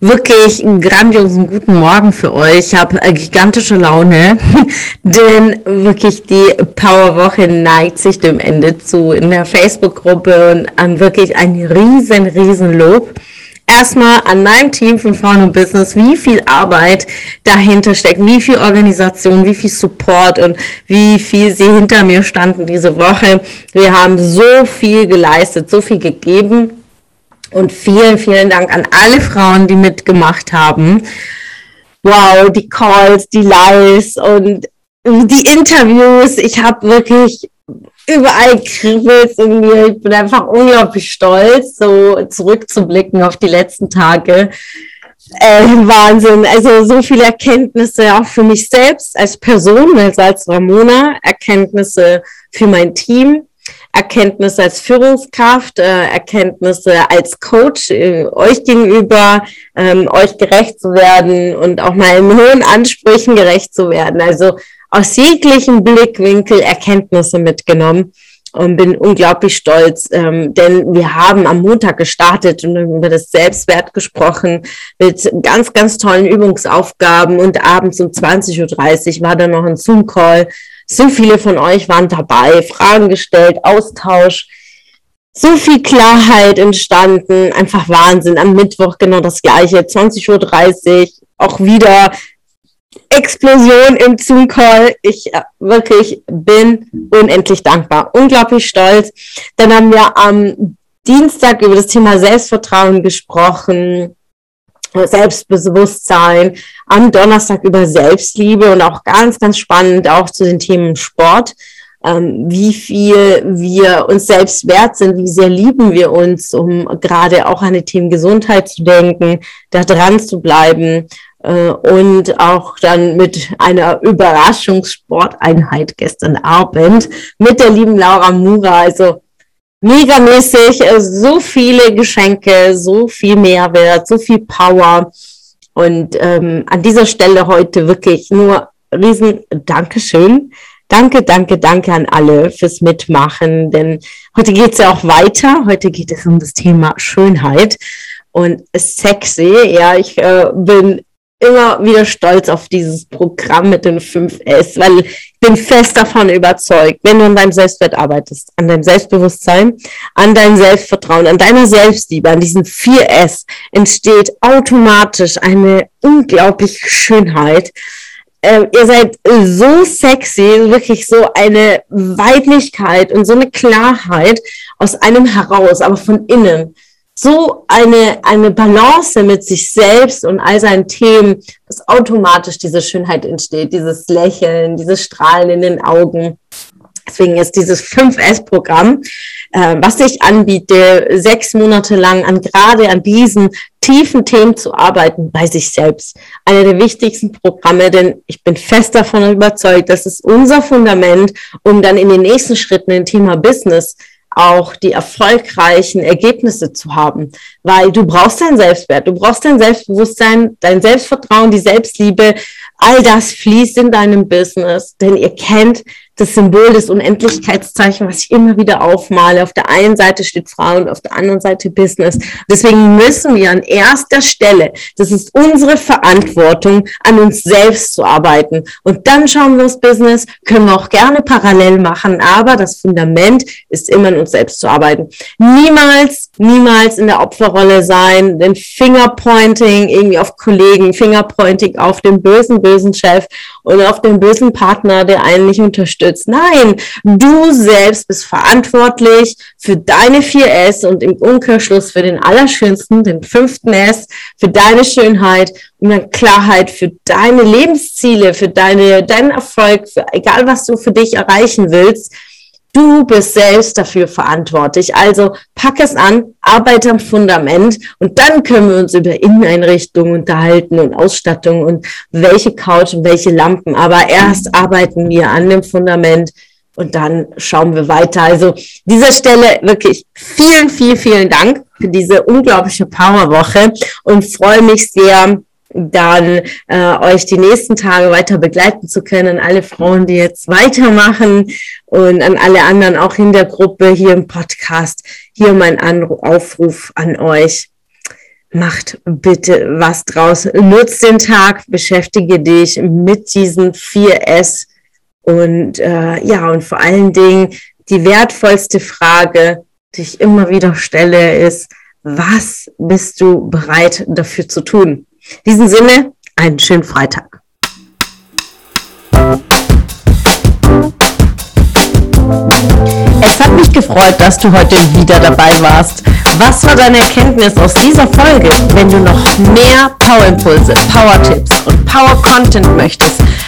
wirklich einen grandiosen guten Morgen für euch. Ich habe gigantische Laune, denn wirklich die Powerwoche neigt sich dem Ende zu in der Facebook-Gruppe und an wirklich ein riesen, riesen Lob. Erstmal an meinem Team von Frauen und Business, wie viel Arbeit dahinter steckt, wie viel Organisation, wie viel Support und wie viel sie hinter mir standen diese Woche. Wir haben so viel geleistet, so viel gegeben und vielen, vielen Dank an alle Frauen, die mitgemacht haben. Wow, die Calls, die Lives und die Interviews. Ich habe wirklich überall kribbelt in mir. Ich bin einfach unglaublich stolz, so zurückzublicken auf die letzten Tage. Äh, Wahnsinn. Also so viele Erkenntnisse auch für mich selbst als Person, also als Ramona, Erkenntnisse für mein Team, Erkenntnisse als Führungskraft, äh, Erkenntnisse als Coach, äh, euch gegenüber, ähm, euch gerecht zu werden und auch meinen hohen Ansprüchen gerecht zu werden. Also aus jeglichen Blickwinkel Erkenntnisse mitgenommen und bin unglaublich stolz, ähm, denn wir haben am Montag gestartet und über das Selbstwert gesprochen mit ganz, ganz tollen Übungsaufgaben und abends um 20.30 Uhr war dann noch ein Zoom-Call so viele von euch waren dabei, Fragen gestellt, Austausch, so viel Klarheit entstanden, einfach Wahnsinn. Am Mittwoch genau das gleiche, 20.30 Uhr, auch wieder Explosion im Zoom-Call. Ich äh, wirklich bin unendlich dankbar, unglaublich stolz. Dann haben wir am Dienstag über das Thema Selbstvertrauen gesprochen. Selbstbewusstsein, am Donnerstag über Selbstliebe und auch ganz, ganz spannend auch zu den Themen Sport, ähm, wie viel wir uns selbst wert sind, wie sehr lieben wir uns, um gerade auch an die Themen Gesundheit zu denken, da dran zu bleiben äh, und auch dann mit einer Überraschungssporteinheit gestern Abend mit der lieben Laura Mura, also megamäßig, äh, so viele Geschenke, so viel Mehrwert, so viel Power. Und ähm, an dieser Stelle heute wirklich nur riesen Dankeschön. Danke, danke, danke an alle fürs Mitmachen, denn heute geht es ja auch weiter. Heute geht es um das Thema Schönheit und sexy. Ja, ich äh, bin immer wieder stolz auf dieses Programm mit den 5S, weil ich bin fest davon überzeugt, wenn du an deinem Selbstwert arbeitest, an deinem Selbstbewusstsein, an deinem Selbstvertrauen, an deiner Selbstliebe, an diesen 4S, entsteht automatisch eine unglaubliche Schönheit. Ähm, ihr seid so sexy, wirklich so eine Weiblichkeit und so eine Klarheit aus einem heraus, aber von innen so eine, eine Balance mit sich selbst und all seinen Themen, dass automatisch diese Schönheit entsteht, dieses Lächeln, dieses Strahlen in den Augen. Deswegen ist dieses 5S-Programm, äh, was ich anbiete, sechs Monate lang an gerade an diesen tiefen Themen zu arbeiten bei sich selbst. Einer der wichtigsten Programme, denn ich bin fest davon überzeugt, das ist unser Fundament, um dann in den nächsten Schritten im Thema Business auch die erfolgreichen Ergebnisse zu haben, weil du brauchst dein Selbstwert, du brauchst dein Selbstbewusstsein, dein Selbstvertrauen, die Selbstliebe, all das fließt in deinem Business, denn ihr kennt das Symbol des Unendlichkeitszeichen, was ich immer wieder aufmale. Auf der einen Seite steht Frau und auf der anderen Seite Business. Deswegen müssen wir an erster Stelle, das ist unsere Verantwortung, an uns selbst zu arbeiten. Und dann schauen wir aufs Business, können wir auch gerne parallel machen, aber das Fundament ist immer an uns selbst zu arbeiten. Niemals, niemals in der Opferrolle sein, den Fingerpointing irgendwie auf Kollegen, Fingerpointing auf den bösen, bösen Chef und auf den bösen Partner, der einen nicht unterstützt unterstützt. Nein, du selbst bist verantwortlich für deine vier S und im Umkehrschluss für den allerschönsten, den fünften S, für deine Schönheit und dann Klarheit für deine Lebensziele, für deine, deinen Erfolg, für egal was du für dich erreichen willst. Du bist selbst dafür verantwortlich. Also pack es an, arbeite am Fundament und dann können wir uns über Inneneinrichtungen unterhalten und Ausstattung und welche Couch und welche Lampen. Aber erst arbeiten wir an dem Fundament und dann schauen wir weiter. Also dieser Stelle wirklich vielen, vielen, vielen Dank für diese unglaubliche Powerwoche und freue mich sehr, dann äh, euch die nächsten Tage weiter begleiten zu können. Alle Frauen, die jetzt weitermachen und an alle anderen auch in der Gruppe hier im Podcast. Hier mein Anruf, Aufruf an euch. Macht bitte was draus. Nutzt den Tag, beschäftige dich mit diesen 4S und äh, ja, und vor allen Dingen die wertvollste Frage, die ich immer wieder stelle, ist, was bist du bereit dafür zu tun? In diesem Sinne, einen schönen Freitag. Es hat mich gefreut, dass du heute wieder dabei warst. Was war deine Erkenntnis aus dieser Folge? Wenn du noch mehr Power-Impulse, Power-Tipps und Power-Content möchtest,